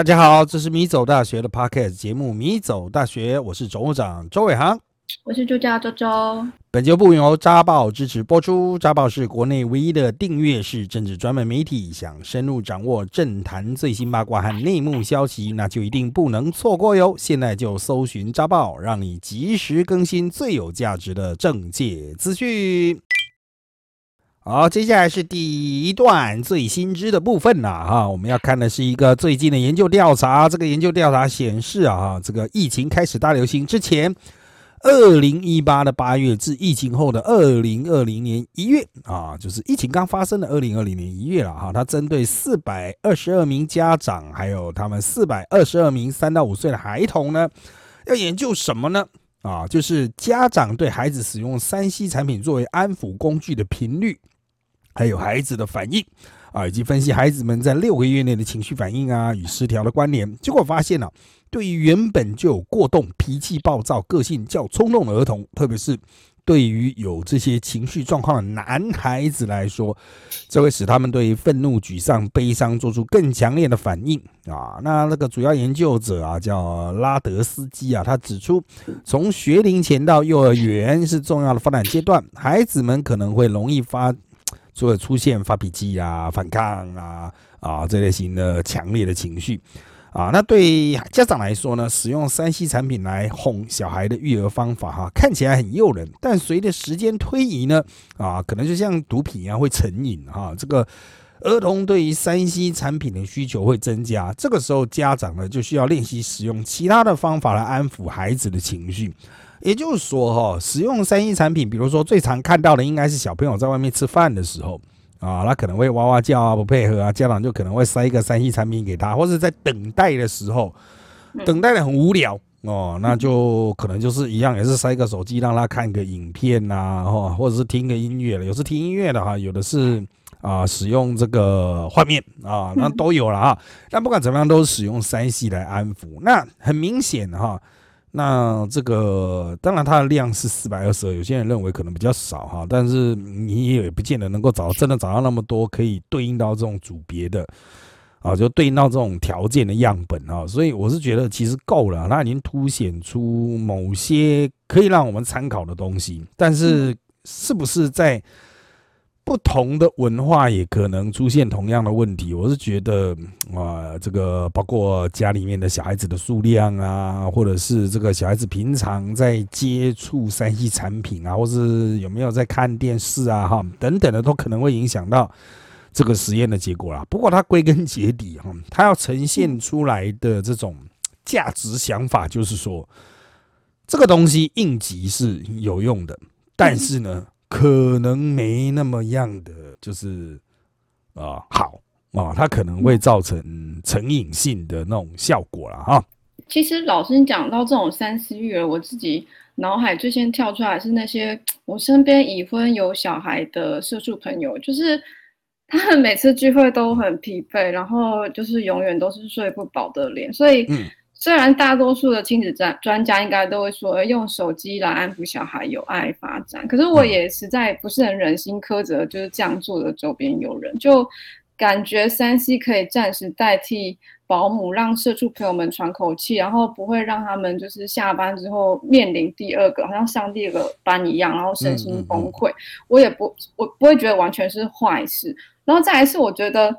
大家好，这是米走大学的 podcast 节目《米走大学》，我是总务长周伟航，我是助教周周。本节目由扎报支持播出，扎报是国内唯一的订阅式政治专门媒体。想深入掌握政坛最新八卦和内幕消息，那就一定不能错过哟！现在就搜寻扎报，让你及时更新最有价值的政界资讯。好，接下来是第一段最新知的部分了哈。我们要看的是一个最近的研究调查。这个研究调查显示啊，哈这个疫情开始大流行之前，二零一八的八月至疫情后的二零二零年一月啊，就是疫情刚发生的二零二零年一月了哈。它针对四百二十二名家长，还有他们四百二十二名三到五岁的孩童呢，要研究什么呢？啊，就是家长对孩子使用三 C 产品作为安抚工具的频率。还有孩子的反应啊，以及分析孩子们在六个月内的情绪反应啊与失调的关联，结果发现呢，对于原本就有过动、脾气暴躁、个性较冲动的儿童，特别是对于有这些情绪状况的男孩子来说，这会使他们对愤怒、沮丧、悲伤做出更强烈的反应啊。那那个主要研究者啊，叫拉德斯基啊，他指出，从学龄前到幼儿园是重要的发展阶段，孩子们可能会容易发。就会出现发脾气啊、反抗啊、啊这类型的强烈的情绪啊。那对家长来说呢，使用三 C 产品来哄小孩的育儿方法哈，看起来很诱人，但随着时间推移呢，啊，可能就像毒品一样会成瘾哈。这个儿童对于三 C 产品的需求会增加，这个时候家长呢就需要练习使用其他的方法来安抚孩子的情绪。也就是说，哈，使用三 C 产品，比如说最常看到的，应该是小朋友在外面吃饭的时候啊，他可能会哇哇叫啊，不配合啊，家长就可能会塞一个三 C 产品给他，或者在等待的时候，等待的很无聊哦，那就可能就是一样，也是塞个手机让他看个影片呐，哈，或者是听个音乐了，有时听音乐的哈，有的是啊，使用这个画面啊，那都有了哈。但不管怎么样，都是使用三 C 来安抚。那很明显哈。那这个当然它的量是四百二十二，有些人认为可能比较少哈，但是你也不见得能够找到真的找到那么多可以对应到这种组别的啊，就对应到这种条件的样本啊，所以我是觉得其实够了，它已经凸显出某些可以让我们参考的东西，但是是不是在？不同的文化也可能出现同样的问题。我是觉得，啊，这个包括家里面的小孩子的数量啊，或者是这个小孩子平常在接触三 C 产品啊，或是有没有在看电视啊，哈，等等的，都可能会影响到这个实验的结果啦。不过它归根结底，哈，它要呈现出来的这种价值想法，就是说，这个东西应急是有用的，但是呢。可能没那么样的，就是啊好啊，它可能会造成成瘾性的那种效果了哈。其实老师讲到这种三思育儿，我自己脑海最先跳出来是那些我身边已婚有小孩的社畜朋友，就是他们每次聚会都很疲惫，然后就是永远都是睡不饱的脸，所以。虽然大多数的亲子专专家应该都会说用手机来安抚小孩有爱发展，可是我也实在不是很忍心苛责就是这样做的周边有人，就感觉三 C 可以暂时代替保姆，让社畜朋友们喘口气，然后不会让他们就是下班之后面临第二个好像上第二个班一样，然后身心崩溃。我也不我不会觉得完全是坏事，然后再来是我觉得。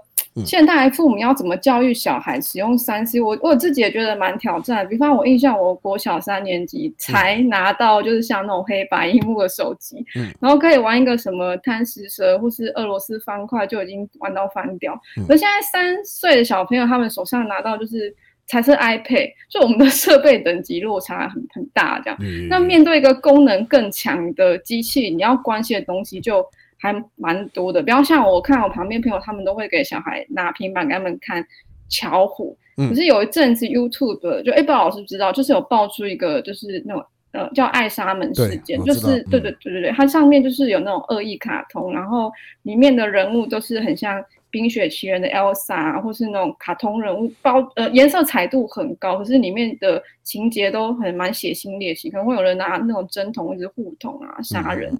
现代父母要怎么教育小孩使用三 C？我我自己也觉得蛮挑战。比方我印象，我国小三年级才拿到就是像那种黑白荧幕的手机，然后可以玩一个什么贪食蛇或是俄罗斯方块，就已经玩到翻掉。可现在三岁的小朋友他们手上拿到就是才是 iPad，就我们的设备等级落差很很大。这样，那面对一个功能更强的机器，你要关心的东西就。还蛮多的，比方像我看我旁边朋友，他们都会给小孩拿平板给他们看巧虎。可是有一阵子 YouTube 就哎，不知道老师知道，就是有爆出一个就是那种呃叫爱莎门事件，就是对对对对对，它上面就是有那种恶意卡通，然后里面的人物都是很像《冰雪奇缘》的 Elsa，或是那种卡通人物，包呃颜色彩度很高，可是里面的情节都很蛮血腥猎奇，可能会有人拿那种针筒一直互捅啊杀人。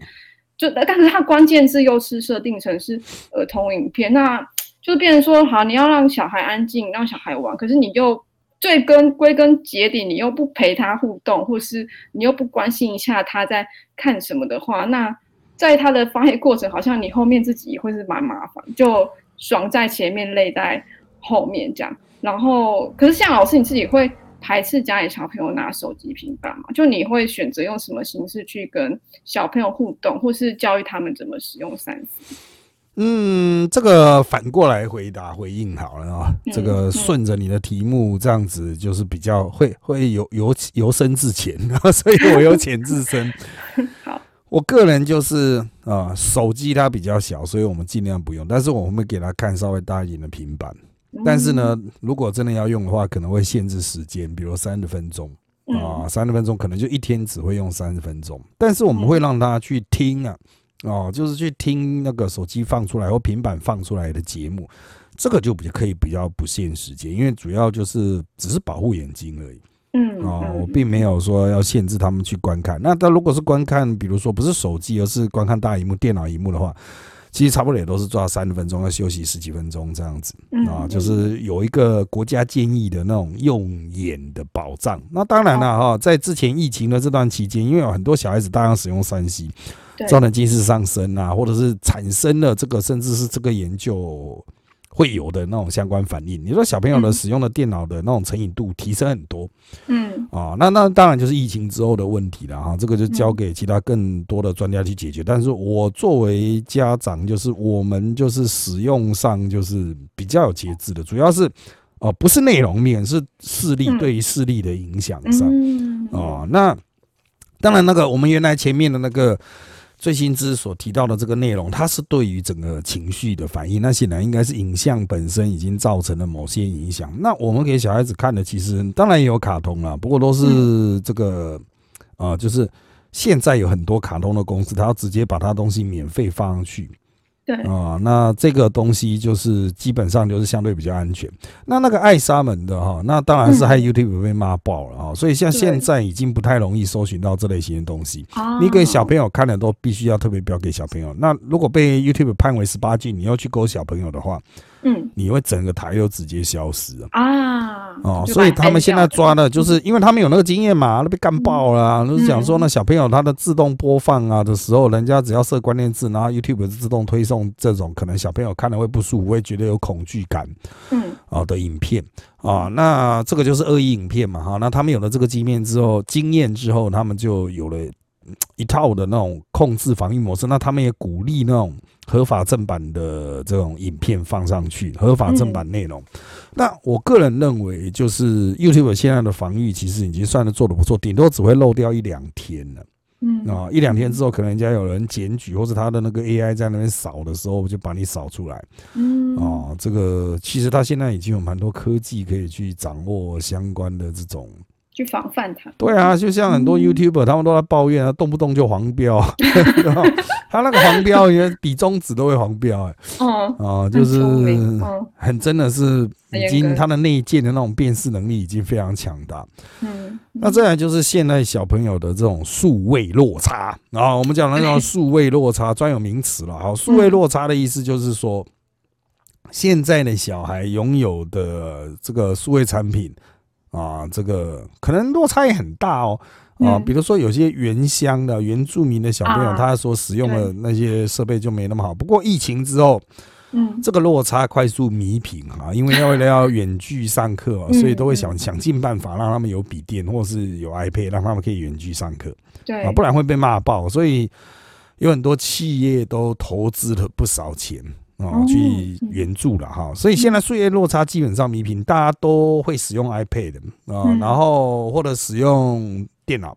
就但是它关键字又是设定成是儿童影片，那就变成说，好，你要让小孩安静，让小孩玩，可是你又最根归根结底，你又不陪他互动，或是你又不关心一下他在看什么的话，那在他的发育过程，好像你后面自己会是蛮麻烦，就爽在前面，累在后面这样。然后，可是像老师你自己会排斥家里小朋友拿手机、平板吗？就你会选择用什么形式去跟小朋友互动，或是教育他们怎么使用三 C？嗯，这个反过来回答回应好了啊，这个顺着你的题目这样子，就是比较会会由由由深至浅，所以我由浅至深。好，我个人就是啊，手机它比较小，所以我们尽量不用，但是我们给他看稍微大一点的平板。但是呢，如果真的要用的话，可能会限制时间，比如三十分钟啊，三十分钟可能就一天只会用三十分钟。但是我们会让他去听啊。哦，就是去听那个手机放出来或平板放出来的节目，这个就比较可以比较不限时间，因为主要就是只是保护眼睛而已。嗯，哦，我并没有说要限制他们去观看。那他如果是观看，比如说不是手机，而是观看大荧幕、电脑荧幕的话，其实差不多也都是抓三十分钟，要休息十几分钟这样子。啊，就是有一个国家建议的那种用眼的保障。那当然了哈，在之前疫情的这段期间，因为有很多小孩子大量使用三 C。造成近视上升啊，或者是产生了这个，甚至是这个研究会有的那种相关反应。你说小朋友的使用的电脑的那种成瘾度提升很多，嗯，啊，那那当然就是疫情之后的问题了哈。这个就交给其他更多的专家去解决。但是我作为家长，就是我们就是使用上就是比较有节制的，主要是哦，不是内容面，是视力对于视力的影响上哦。那当然，那个我们原来前面的那个。最新之所提到的这个内容，它是对于整个情绪的反应，那显然应该是影像本身已经造成了某些影响。那我们给小孩子看的，其实当然也有卡通啦，不过都是这个啊，就是现在有很多卡通的公司，它要直接把它东西免费放上去。对啊，那这个东西就是基本上就是相对比较安全。那那个爱沙门的哈，那当然是害 YouTube 被骂爆了啊，所以像现在已经不太容易搜寻到这类型的东西。你给小朋友看的都必须要特别标给小朋友。那如果被 YouTube 判为十八禁，你要去勾小朋友的话。嗯，你会整个台又直接消失啊！哦，所以他们现在抓的就是，因为他们有那个经验嘛，都被干爆了。就是讲说，那小朋友他的自动播放啊的时候，人家只要设关键字，然后 YouTube 自动推送这种可能小朋友看了会不舒服，会觉得有恐惧感，嗯，啊的影片啊，那这个就是恶意影片嘛，哈。那他们有了这个经验之后，经验之后，他们就有了。一套的那种控制防御模式，那他们也鼓励那种合法正版的这种影片放上去，合法正版内容。那我个人认为，就是 YouTube 现在的防御其实已经算是做的不错，顶多只会漏掉一两天了。嗯啊，一两天之后，可能人家有人检举，或者他的那个 AI 在那边扫的时候，就把你扫出来。嗯啊，这个其实他现在已经有蛮多科技可以去掌握相关的这种。去防范它。对啊，就像很多 YouTuber，他们都在抱怨啊，动不动就黄标，他那个黄标连比中指都会黄标，哎，嗯，啊，就是很真的是已经他的内建的那种辨识能力已经非常强大。嗯，那再来就是现在小朋友的这种数位落差啊，我们讲的那种 数位落差专有名词了。好，数位落差的意思就是说，现在的小孩拥有的这个数位产品。啊，这个可能落差也很大哦。啊，比如说有些原乡的原住民的小朋友，他所使用的那些设备就没那么好。不过疫情之后，嗯，这个落差快速弥平啊，因为要为了要远距上课，所以都会想想尽办法让他们有笔电或是有 iPad，让他们可以远距上课。对啊，不然会被骂爆。所以有很多企业都投资了不少钱。哦，去援助了哈，所以现在岁月落差基本上弥平，大家都会使用 iPad 啊，然后或者使用电脑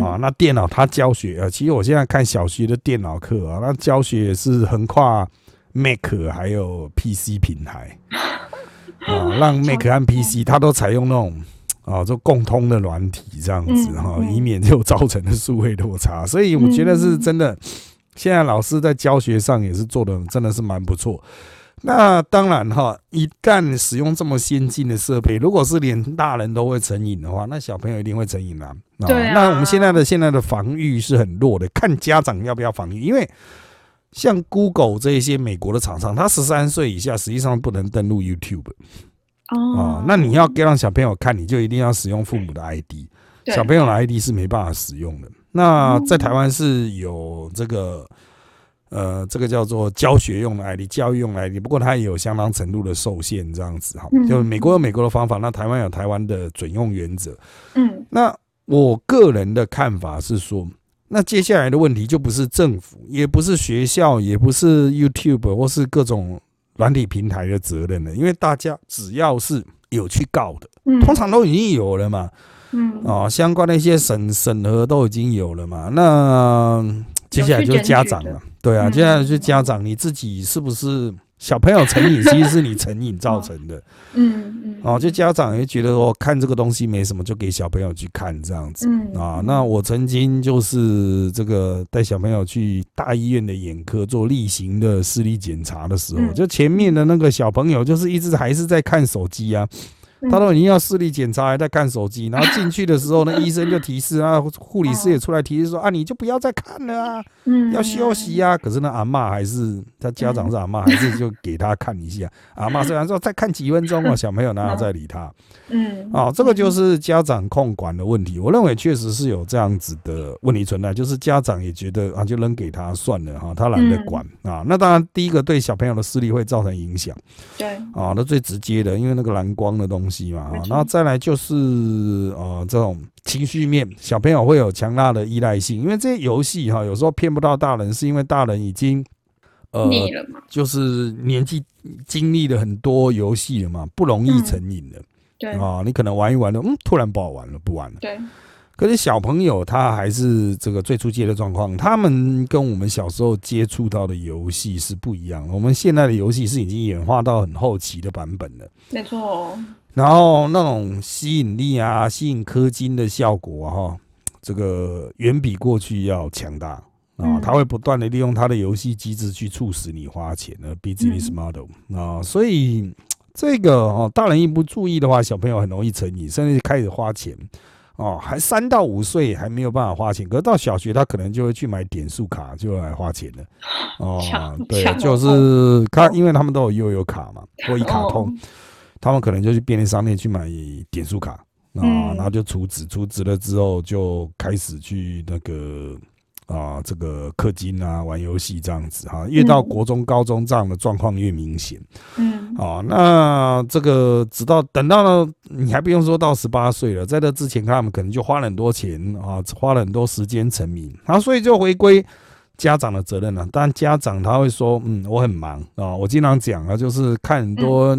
啊。那电脑它教学啊，其实我现在看小学的电脑课啊，那教学也是横跨 Mac 还有 PC 平台啊，让 Mac 和 PC 它都采用那种啊，就共通的软体这样子哈，以免就造成的数位落差。所以我觉得是真的。现在老师在教学上也是做的真的是蛮不错。那当然哈，一旦使用这么先进的设备，如果是连大人都会成瘾的话，那小朋友一定会成瘾啊。对啊。那我们现在的现在的防御是很弱的，看家长要不要防御。因为像 Google 这一些美国的厂商，他十三岁以下实际上不能登录 YouTube 哦啊。那你要让小朋友看，你就一定要使用父母的 ID，小朋友的 ID 是没办法使用的。那在台湾是有这个。呃，这个叫做教学用的 ID，教育用的 ID，不过它也有相当程度的受限，这样子哈。嗯就美国有美国的方法，那台湾有台湾的准用原则。嗯那我个人的看法是说，那接下来的问题就不是政府，也不是学校，也不是 YouTube 或是各种软体平台的责任了，因为大家只要是有去告的，嗯，通常都已经有了嘛，嗯啊、相关的一些审审核都已经有了嘛，那接下来就是家长了，对啊，嗯。接下来就是家长，你自己是不是小朋友成瘾，其实是你成瘾造成的。嗯嗯。哦，就家长也觉得说看这个东西没什么，就给小朋友去看这样子。嗯啊，那我曾经就是这个带小朋友去大医院的眼科做例行的视力检查的时候，嗯。就前面的那个小朋友就是一直还是在看手机啊，嗯他都已经要视力检查还在看手机，然后进去的时候呢，医生就提示啊，护理师也出来提示说啊，你就不要再看了啊，嗯要休息啊。可是呢，阿嬷还是他家长是阿嬷，还是就给他看一下。阿嬷虽然说再看几分钟哦，小朋友哪有再理他？嗯啊，这个就是家长控管的问题。我认为确实是有这样子的问题存在，就是家长也觉得啊，就扔给他算了哈，他懒得管啊。那当然，第一个对小朋友的视力会造成影响对啊，那最直接的，因为那个蓝光的东西嘛然后再来就是呃，这种情绪面，小朋友会有强大的依赖性，因为这些游戏哈，有时候骗不到大人，是因为大人已经呃就是年纪经历了很多游戏了嘛，不容易嗯成瘾的。对啊，你可能玩一玩的，嗯，突然不好玩了，不玩了。对可是小朋友他还是这个最初阶的状况，他们跟我们小时候接触到的游戏是不一样的。我们现在的游戏是已经演化到很后期的版本了，没错，然后那种吸引力啊、吸引氪金的效果啊，哈，这个远比过去要强大。啊嗯，他会不断的利用他的游戏机制去促使你花钱的 business 嗯。Model 啊，所以这个哦，大人一不注意的话，小朋友很容易成瘾，甚至开始花钱哦，还三到五岁还没有办法花钱，可是到小学他可能就会去买点数卡，就来花钱了。哦抢，对，就是他，因为他们都有悠游卡嘛，或一卡通。哦，他们可能就去便利商店去买点数卡啊，嗯然后就储值，储值了之后就开始去那个啊这个氪金啊，玩游戏这样子哈，越到嗯国中、高中这样的状况越明显嗯啊。那这个直到等到了，你还不用说到十八岁了，在这之前他们可能就花了很多钱啊，花了很多时间成名，然后所以就回归。家长的责任了、但家长他会说，嗯，我很忙啊，我经常讲啊，就是看很多、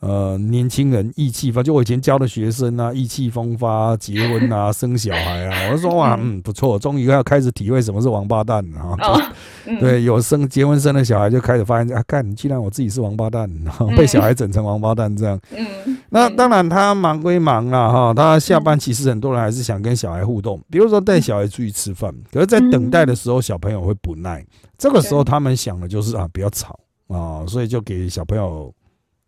呃年轻人意气风，就我以前教的学生啊，意气风发，结婚啊，生小孩啊，我就说哇，嗯，不错，终于要开始体会什么是王八蛋了啊。哦，嗯，对，有生结婚生了小孩，就开始发现啊，干，既然我自己是王八蛋，然后被小孩整成王八蛋这样。嗯，那当然，他忙归忙啦，哈，他下班其实很多人还是想跟小孩互动，比如说带小孩出去吃饭，可是，在等待的时候，小朋友会不耐，这个时候他们想的就是啊，不要吵啊，所以就给小朋友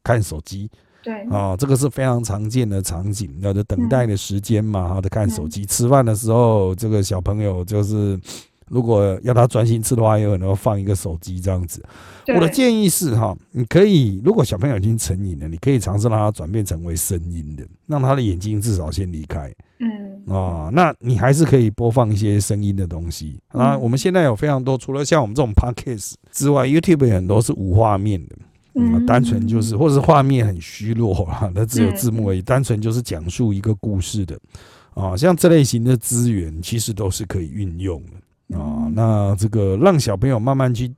看手机对，啊，这个是非常常见的场景，那就等待的时间嘛，哈，的看手机，吃饭的时候，这个小朋友就是。如果要他专心吃的话，有可能会放一个手机这样子。我的建议是哈，你可以如果小朋友已经成瘾了，你可以尝试让他转变成为声音的，让他的眼睛至少先离开嗯啊。那你还是可以播放一些声音的东西啊。嗯我们现在有非常多，除了像我们这种 podcast 之外，YouTube 也很多是无画面的。嗯，单纯就是，或者是画面很虚弱啊，它只有字幕而已，单纯就是讲述一个故事的啊，像这类型的资源其实都是可以运用的啊。嗯那这个让小朋友慢慢去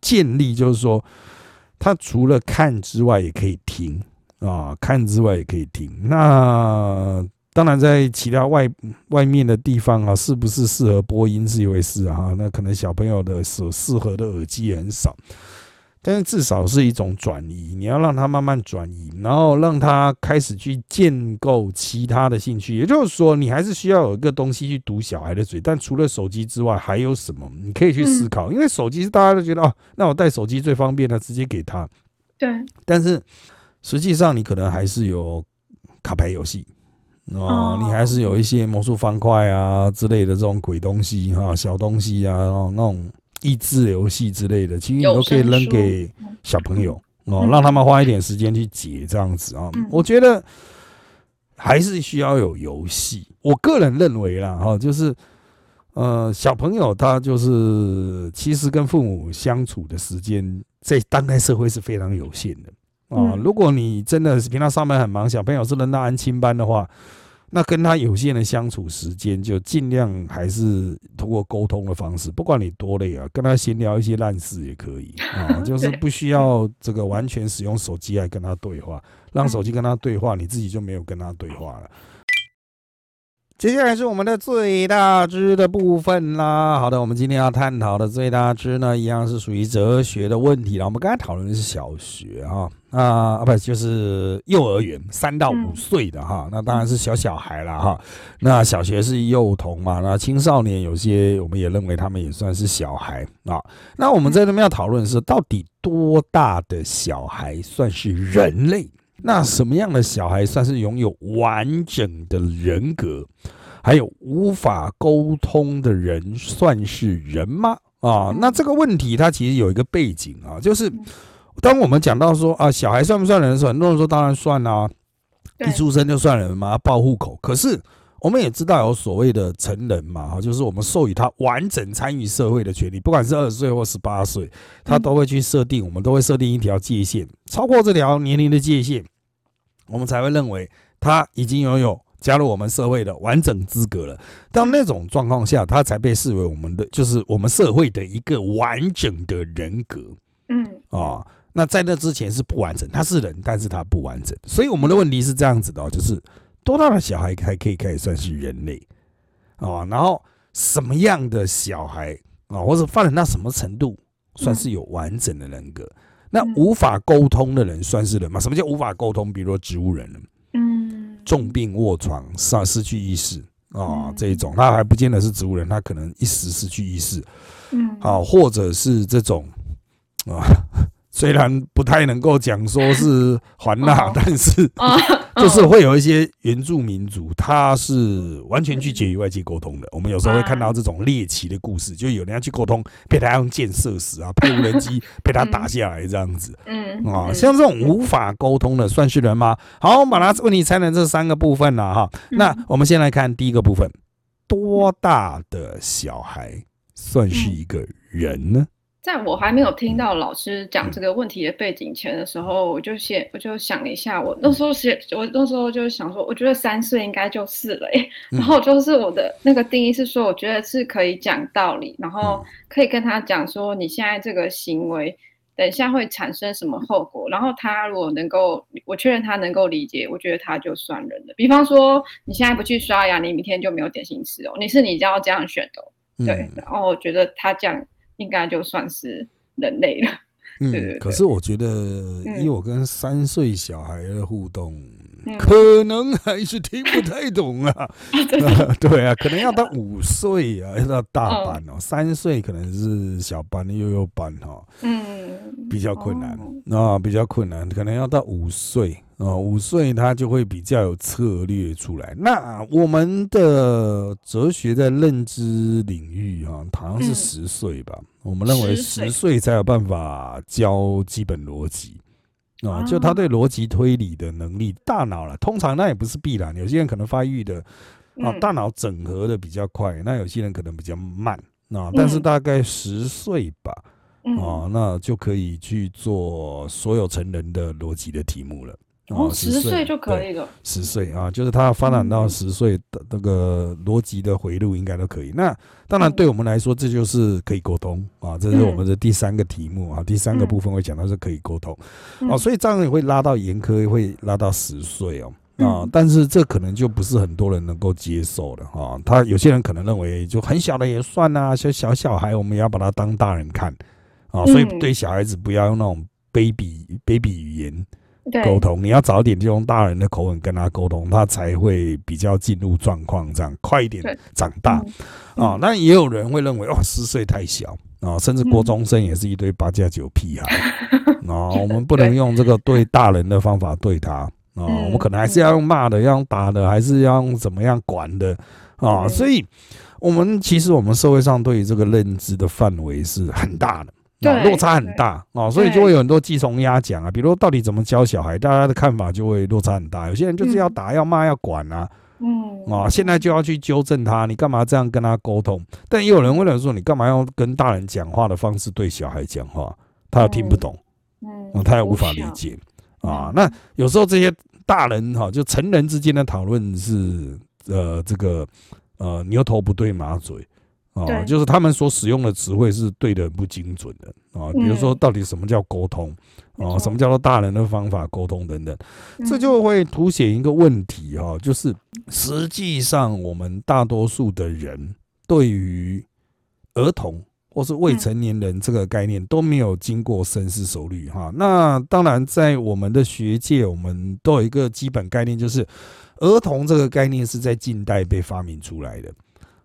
建立，就是说，他除了看之外，也可以听啊，看之外也可以听。那当然，在其他外外面的地方啊，是不是适合播音是一回事啊？那可能小朋友的所适合的耳机也很少。但是至少是一种转移，你要让他慢慢转移，然后让他开始去建构其他的兴趣。也就是说，你还是需要有一个东西去堵小孩的嘴。但除了手机之外，还有什么？你可以去思考。因为手机是大家都觉得哦，那我带手机最方便了，直接给他。对，但是实际上，你可能还是有卡牌游戏哦哦，你还是有一些魔术方块啊之类的这种鬼东西哈、小东西啊，然后那种益智游戏之类的，其实你都可以扔给小朋友哦，嗯让他们花一点时间去解这样子啊。嗯我觉得还是需要有游戏。我个人认为啦，哈，就是呃，小朋友他就是其实跟父母相处的时间，在当代社会是非常有限的啊。嗯如果你真的是平常上班很忙，小朋友是扔到安亲班的话，那跟他有限的相处时间，就尽量还是通过沟通的方式，不管你多累啊，跟他闲聊一些烂事也可以 啊，就是不需要这个完全使用手机来跟他对话，让手机跟他对话，你自己就没有跟他对话了。接下来是我们的最大知的部分啦。好的，我们今天要探讨的最大知呢，一样是属于哲学的问题了。我们刚才讨论的是小学哈，啊啊不就是幼儿园三到五嗯岁的哈，那当然是小小孩了哈。那小学是幼童嘛，那青少年有些我们也认为他们也算是小孩啊。那我们在这边要讨论的是，到底多大的小孩算是人类？那什么样的小孩算是拥有完整的人格？还有无法沟通的人算是人吗？啊，那这个问题它其实有一个背景啊，就是当我们讲到说啊，小孩算不算人的时候，很多人说当然算啦、对一出生就算人嘛，要报户口。可是我们也知道有所谓的成人嘛，哈，就是我们授予他完整参与社会的权利，不管是二十岁或十八岁，他都会去设定，我们都会设定一条界限，超过这条年龄的界限，我们才会认为他已经拥有加入我们社会的完整资格了。到那种状况下，他才被视为我们的，就是我们社会的一个完整的人格。嗯啊、那在那之前是不完整，他是人，但是他不完整。所以我们的问题是这样子的、哦，就是多大的小孩才可以开始算是人类？啊、然后什么样的小孩啊、或者发展到什么程度算是有完整的人格？那嗯。无法沟通的人算是人吗？什么叫无法沟通？比如说植物人，嗯，重病卧床，丧失去意识。啊、嗯。这一种，他还不见得是植物人，他可能一时失去意识，嗯。啊，或者是这种啊，虽然不太能够讲说是环纳，哦但是啊，就是会有一些原住民族，他是完全拒绝与外界沟通的。我们有时候会看到这种猎奇的故事，就有人要去沟通，被他用箭射死啊，被无人机被他打下来这样子嗯啊。嗯像这种无法沟通的，算是人吗？好，我们把它问题拆成这三个部分了哈。那嗯我们先来看第一个部分，多大的小孩算是一个人呢？在我还没有听到老师讲这个问题的背景前的时候，我就先我就想了一下，我那时候写，我那时候就想说，我觉得三岁应该就是了、然后就是我的那个定义是说，我觉得是可以讲道理，然后嗯。可以跟他讲说，你现在这个行为，等一下会产生什么后果，然后他如果能够，我确认他能够理解，我觉得他就算人了。比方说，你现在不去刷牙，你明天就没有点心吃哦，你是你要这样选的哦、对嗯，然后我觉得他这样应该就算是人类了。对对嗯，对。可是我觉得，以我跟三岁小孩的互动，嗯。可能还是听不太懂啊。对。啊，可能要到五岁啊，要到大班哦。三岁可能是小班、幼幼班哈，嗯，比较困难哦。啊，比较困难，可能要到五岁啊，五岁他就会比较有策略出来。那我们的哲学在认知领域啊，好像是嗯十岁吧？我们认为十岁才有办法教基本逻辑啊，就他哦对逻辑推理的能力，大脑了，通常那也不是必然，有些人可能发育的啊，嗯大脑整合的比较快，那有些人可能比较慢啊，但是嗯大概十岁吧。嗯哦，那就可以去做所有成人的逻辑的题目了。哦，十岁就可以了。十岁啊，就是他发展到嗯十岁的那个逻辑的回路应该都可以。那当然嗯对我们来说，这就是可以沟通啊，这是我们的第三个题目啊，第三个嗯部分会讲到是可以沟通嗯哦，所以这样也会拉到严苛，会拉到十岁哦。啊嗯，但是这可能就不是很多人能够接受的哈。他有些人可能认为，就很小的也算呐、小小小孩我们也要把他当大人看啊，所以嗯对小孩子不要用那种 baby baby 语言对沟通，你要早点就用大人的口吻跟他沟通，他才会比较进入状况，这样快一点长大。嗯。啊。那也有人会认为，哦，十岁太小啊，甚至国中生也是一堆八加九屁孩。啊，我们不能用这个对大人的方法对他啊，嗯。我们可能还是要用骂的，要用打的，还是要用怎么样管的啊，对。所以我们其实我们社会上对于这个认知的范围是很大的。啊，落差很大啊，所以就会有很多鸡同鸭讲啊。比如到底怎么教小孩，大家的看法就会落差很大。有些人就是要嗯打、要骂、要管啊，嗯啊，现在就要去纠正他，你干嘛这样跟他沟通？但也有人会来说，你干嘛要跟大人讲话的方式对小孩讲话？他又听不懂，嗯啊，他也无法理解啊嗯。那有时候这些大人哈，就成人之间的讨论是呃，这个呃牛头不对马嘴。啊，就是他们所使用的词汇是对的很不精准的啊，比如说嗯到底什么叫沟通啊，没错什么叫做大人的方法沟通等等，这嗯就会凸显一个问题哈、就是实际上我们大多数的人对于儿童或是未成年人这个概念都没有经过深思熟虑哈。那当然，在我们的学界，我们都有一个基本概念，就是儿童这个概念是在近代被发明出来的。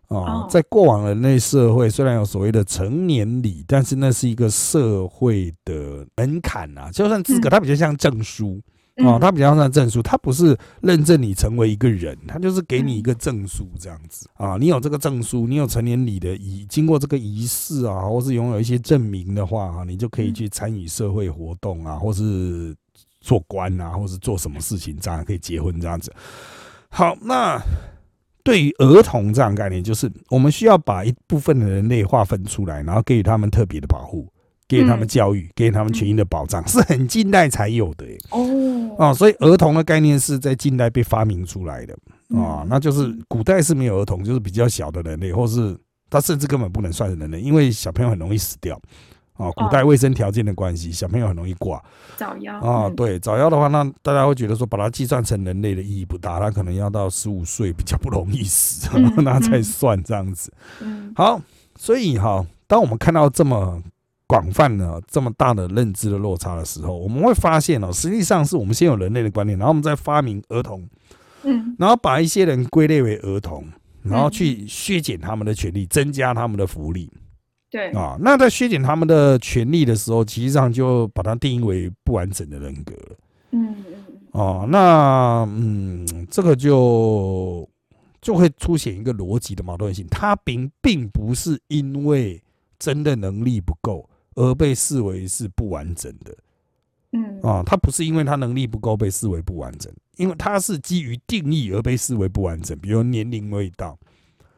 啊哦，在过往人类社会，虽然有所谓的成年礼，但是那是一个社会的门槛啊，就算资格，嗯它比较像证书。哦，嗯它比较像证书，它不是认证你成为一个人，它就是给你一个证书这样子啊。你有这个证书，你有成年礼的仪，经过这个仪式啊，或是拥有一些证明的话啊，你就可以嗯去参与社会活动啊，或是做官啊，或是做什么事情，这样可以结婚这样子。好，那对于儿童这样概念，就是我们需要把一部分的人类划分出来，然后给予他们特别的保护，给予他们嗯。教育，给予他们权益的保障，是很近代才有的、欸。哦。啊，所以儿童的概念是在近代被发明出来的。啊嗯，那就是古代是没有儿童，就是比较小的人类，或是他甚至根本不能算是人类，因为小朋友很容易死掉啊。古代卫生条件的关系，小朋友很容易挂早夭啊。嗯对，早夭的话，那大家会觉得说把它计算成人类的意义不大，他可能要到十五岁比较不容易死，嗯 那才嗯算这样子。嗯好，所以哈，当我们看到这么广泛的、这么大的认知的落差的时候，我们会发现哦，实际上是我们先有人类的观念，然后我们再发明儿童，嗯然后把一些人归类为儿童，然后嗯去削减他们的权利，增加他们的福利对啊。那在削减他们的权利的时候，实际上就把它定义为不完整的人格了。嗯嗯嗯哦，那嗯，这个就就会出现一个逻辑的矛盾性，他并并不是因为真的能力不够而被视为是不完整的嗯啊，他不是因为他能力不够被视为不完整，因为他是基于定义而被视为不完整，比如年龄未到，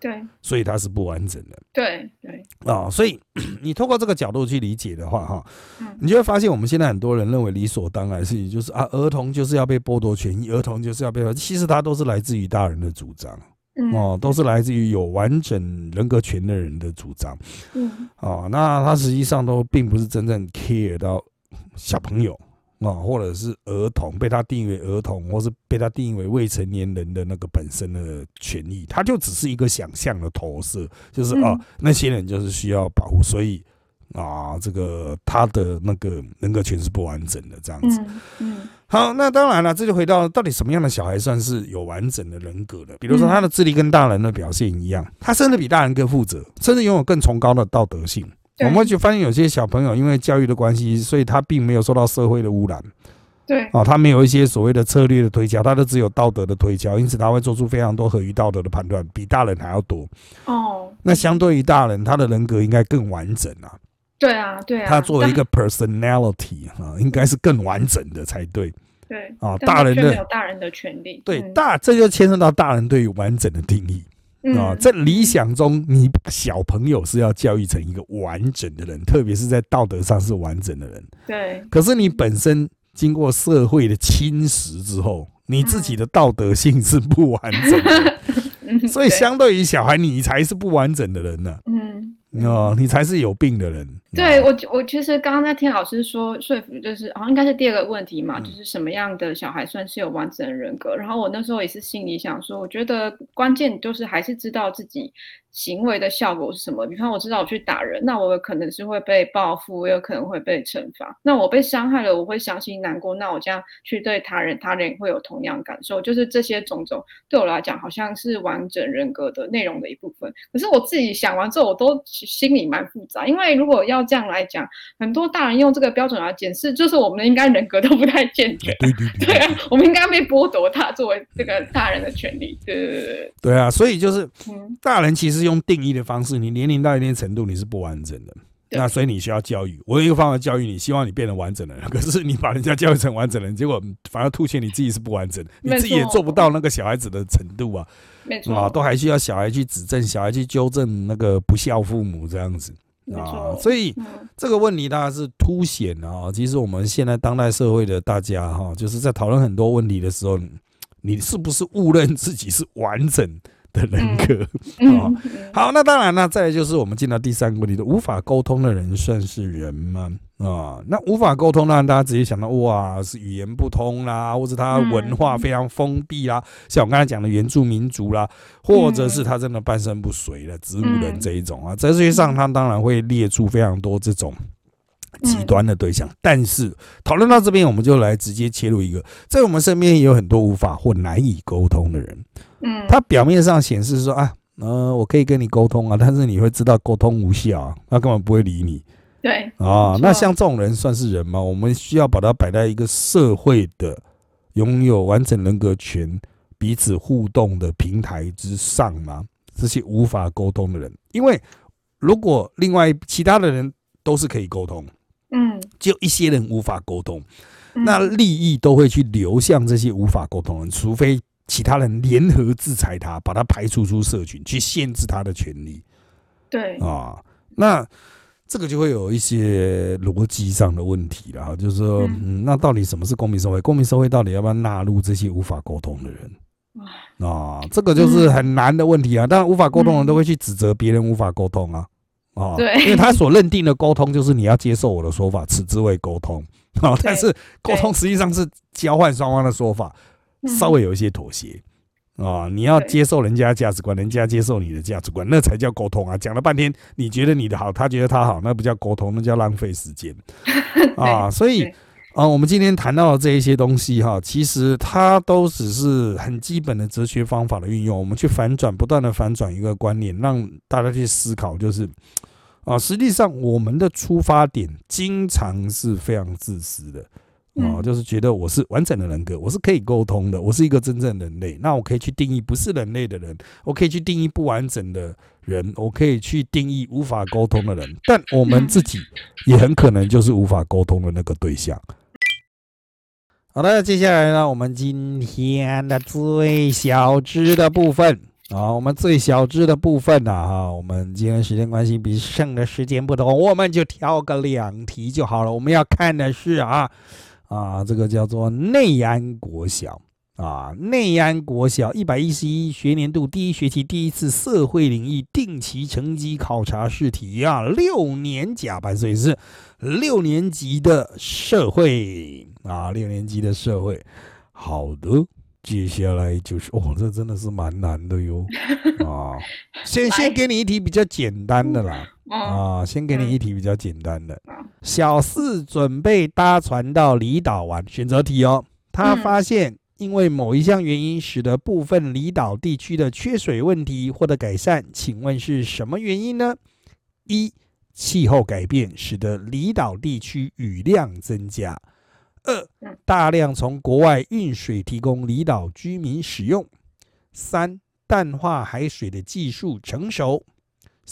对。所以它是不完整的。对对。啊，所以 你透过这个角度去理解的话，哈，嗯。你就会发现我们现在很多人认为理所当然的事情就是啊，儿童就是要被剥夺权益，儿童就是要被，其实它都是来自于大人的主张嗯。哦，都是来自于有完整人格权的人的主张。嗯。哦，那他实际上都并不是真正 care 到小朋友。啊，或者是儿童被他定义为儿童，或是被他定义为未成年人的那个本身的权益，他就只是一个想象的投射，就是哦、嗯那些人就是需要保护，所以啊，这个他的那个人格权是不完整的这样子。好，那当然了，这就回到到底什么样的小孩算是有完整的人格的？比如说嗯他的智力跟大人的表现一样，他甚至比大人更负责，甚至拥有更崇高的道德性。我们会去发现有些小朋友因为教育的关系，所以他并没有受到社会的污染。对。啊，他没有一些所谓的策略的推敲，他都只有道德的推敲，因此他会做出非常多合于道德的判断，比大人还要多。哦。那相对于大人，他的人格应该更完整啊，对啊对啊，他作为一个 personality 啊，应该是更完整的才对。对啊大人的大人的权利。对，嗯。大这就牵涉到大人对于完整的定义啊。嗯在理想中，你小朋友是要教育成一个完整的人，特别是在道德上是完整的人。对可是你本身经过社会的侵蚀之后，你自己的道德性是不完整的，嗯 所以相对于小孩，你才是不完整的人呢、嗯哦，你才是有病的人。对我，我其实刚刚在听老师说说服，就是好像应该是第二个问题嘛，嗯就是什么样的小孩算是有完整的人格？然后我那时候也是心里想说，我觉得关键就是还是知道自己行为的效果是什么。比方我知道我去打人，那我有可能是会被报复，我有可能会被惩罚。那我被伤害了，我会伤心难过，那我这样去对他人，他人也会有同样感受。就是这些种种对我来讲，好像是完整人格的内容的一部分。可是我自己想完之后，我都心里蛮复杂，因为如果要照这样来讲，很多大人用这个标准来检视，就是我们应该人格都不太健全。对对 对啊，我们应该被剥夺他作为这个大人的权利。对对对对。对啊，所以就是大人其实用定义的方式，你年龄到一定程度你是不完整的。那所以你需要教育，我有一个方法教育你，希望你变得完整的人。可是你把人家教育成完整人，结果反而凸显你自己是不完整的，你自己也做不到那个小孩子的程度啊。没错啊，都还需要小孩去指正，小孩去纠正那个不孝父母这样子啊。所以这个问题当然是凸显了啊。其实我们现在当代社会的大家哈，就是在讨论很多问题的时候，你是不是误认自己是完整？的人格 啊，好，那当然了，再来就是我们进到第三个问题的，无法沟通的人算是人吗？啊，那无法沟通，让大家直接想到哇，是语言不通啦，或者他文化非常封闭啦，像我刚才讲的原住民族啦，或者是他真的半身不遂了植物人这一种啊，哲学上他当然会列出非常多这种极端的对象。但是讨论到这边，我们就来直接切入一个，在我们身边也有很多无法或难以沟通的人。嗯，他表面上显示说啊，呃，我可以跟你沟通啊，但是你会知道沟通无效啊，他根本不会理你。对啊，那像这种人算是人吗？我们需要把他摆在一个社会的拥有完整人格权、彼此互动的平台之上吗？这些无法沟通的人，因为如果另外其他的人都是可以沟通，嗯，只有一些人无法沟通，那利益都会去流向这些无法沟通的人，除非。其他人联合制裁他，把他排除出社群，去限制他的权利。对啊，那这个就会有一些逻辑上的问题了。就是说，嗯，那到底什么是公民社会？公民社会到底要不要纳入这些无法沟通的人？啊，这个就是很难的问题啊。当然，无法沟通的人都会去指责别人无法沟通啊。啊，对，因为他所认定的沟通就是你要接受我的说法，此之谓沟通。啊，但是沟通实际上是交换双方的说法。稍微有一些妥协啊，你要接受人家价值观，人家接受你的价值观，那才叫沟通啊！讲了半天，你觉得你的好，他觉得他好，那不叫沟通，那叫浪费时间 啊！所以啊，我们今天谈到的这一些东西哈，其实它都只是很基本的哲学方法的运用，我们去反转，不断的反转一个观念，让大家去思考，就是啊，实际上我们的出发点经常是非常自私的。哦，就是觉得我是完整的人格，我是可以沟通的，我是一个真正人类。那我可以去定义不是人类的人，我可以去定义不完整的人，我可以去定义无法沟通的人。但我们自己也很可能就是无法沟通的那个对象。好的，接下来呢，我们今天的最小知的部分啊，我们最小知的部分呢，哈，我们今天时间关系比剩的时间不多，我们就挑个两题就好了。我们要看的是啊。啊，这个叫做内安国小啊，内安国小一百一十一学年度第一学期第一次社会领域定期成绩考察试题啊，六年甲班，所以是六年级的社会啊，六年级的社会。好的，接下来就是哦，这真的是蛮难的哟啊，先先给你一题比较简单的啦。啊，先给你一题比较简单的。小四准备搭船到离岛玩，选择题哦。他发现，因为某一项原因，使得部分离岛地区的缺水问题获得改善。请问是什么原因呢？一、气候改变使得离岛地区雨量增加；二、大量从国外运水提供离岛居民使用；三、淡化海水的技术成熟。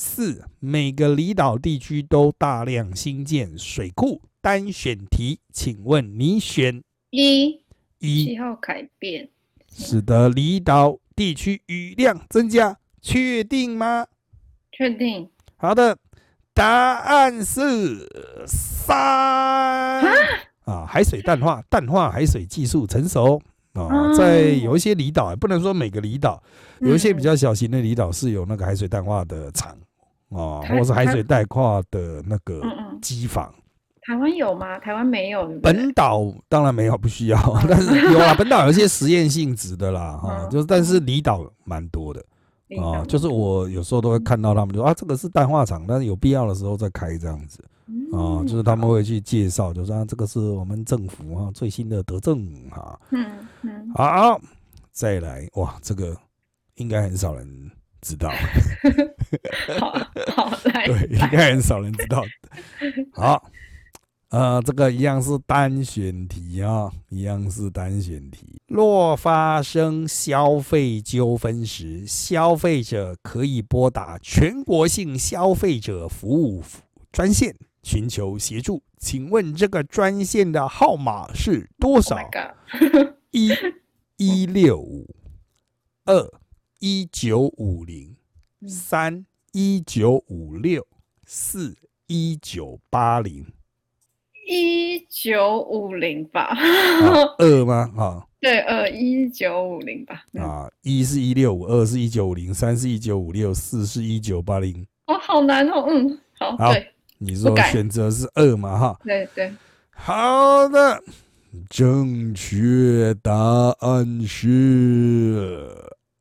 四，每个离岛地区都大量新建水库。单选题，请问你选一？一气候改变使得离岛地区雨量增加，确定吗？确定。好的，答案是三啊，海水淡化，淡化海水技术成熟啊，在有一些离岛，不能说每个离岛，有一些比较小型的离岛是有那个海水淡化的厂。哦，或是海水带跨的那个机房，台湾有吗？台湾没有。本岛当然没有，不需要。但是有啊，本岛有一些实验性质的啦，哈，就是但是离岛蛮多的啊。就是我有时候都会看到他们说啊，这个是氮化厂，但是有必要的时候再开这样子啊。就是他们会去介绍，就说这个是我们政府啊最新的德政哈。嗯嗯。好，再来哇，这个应该很少人。知道。好好来，对，应该很少人知道。好，呃，这个一样是单选题啊，一样是单选题。若发生消费纠纷时，消费者可以拨打全国性消费者服务专线寻求协助。请问这个专线的号码是多少？一一六五二一九五零三。一九五六四一九八零，一九五零吧？二吗？啊，对，二一九五零吧？啊，一是一六五，二是一九五零，三是一九五六，四是一九八零。哦，好难哦。嗯，好，对，你说选择是二吗？哈，对对，好的，正确答案是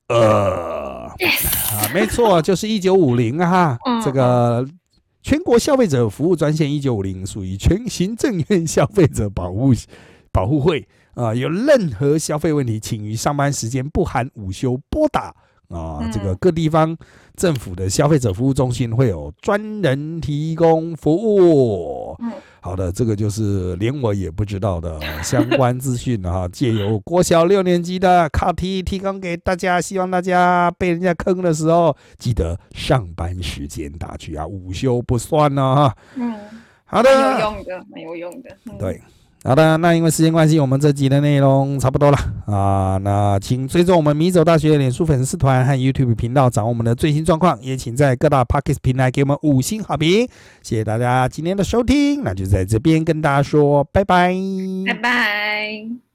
二。啊，没错，就是一九五零啊，哈，这个全国消费者服务专线一九五零属于全行政院消费者保护保护会啊，有任何消费问题，请于上班时间不含午休拨打啊，这个各地方政府的消费者服务中心会有专人提供服务。好的，这个就是连我也不知道的相关资讯啊，借由国小六年级的考题提供给大家，希望大家被人家坑的时候，记得上班时间打去啊，午休不算呢哈。嗯，好的，有用的，没有用的，对。好的，那因为时间关系，我们这集的内容差不多了啊。那请追踪我们米走大学脸书粉丝团和 YouTube 频道，掌握我们的最新状况。也请在各大 Podcast 平台给我们五星好评。谢谢大家今天的收听，那就在这边跟大家说拜拜，拜拜。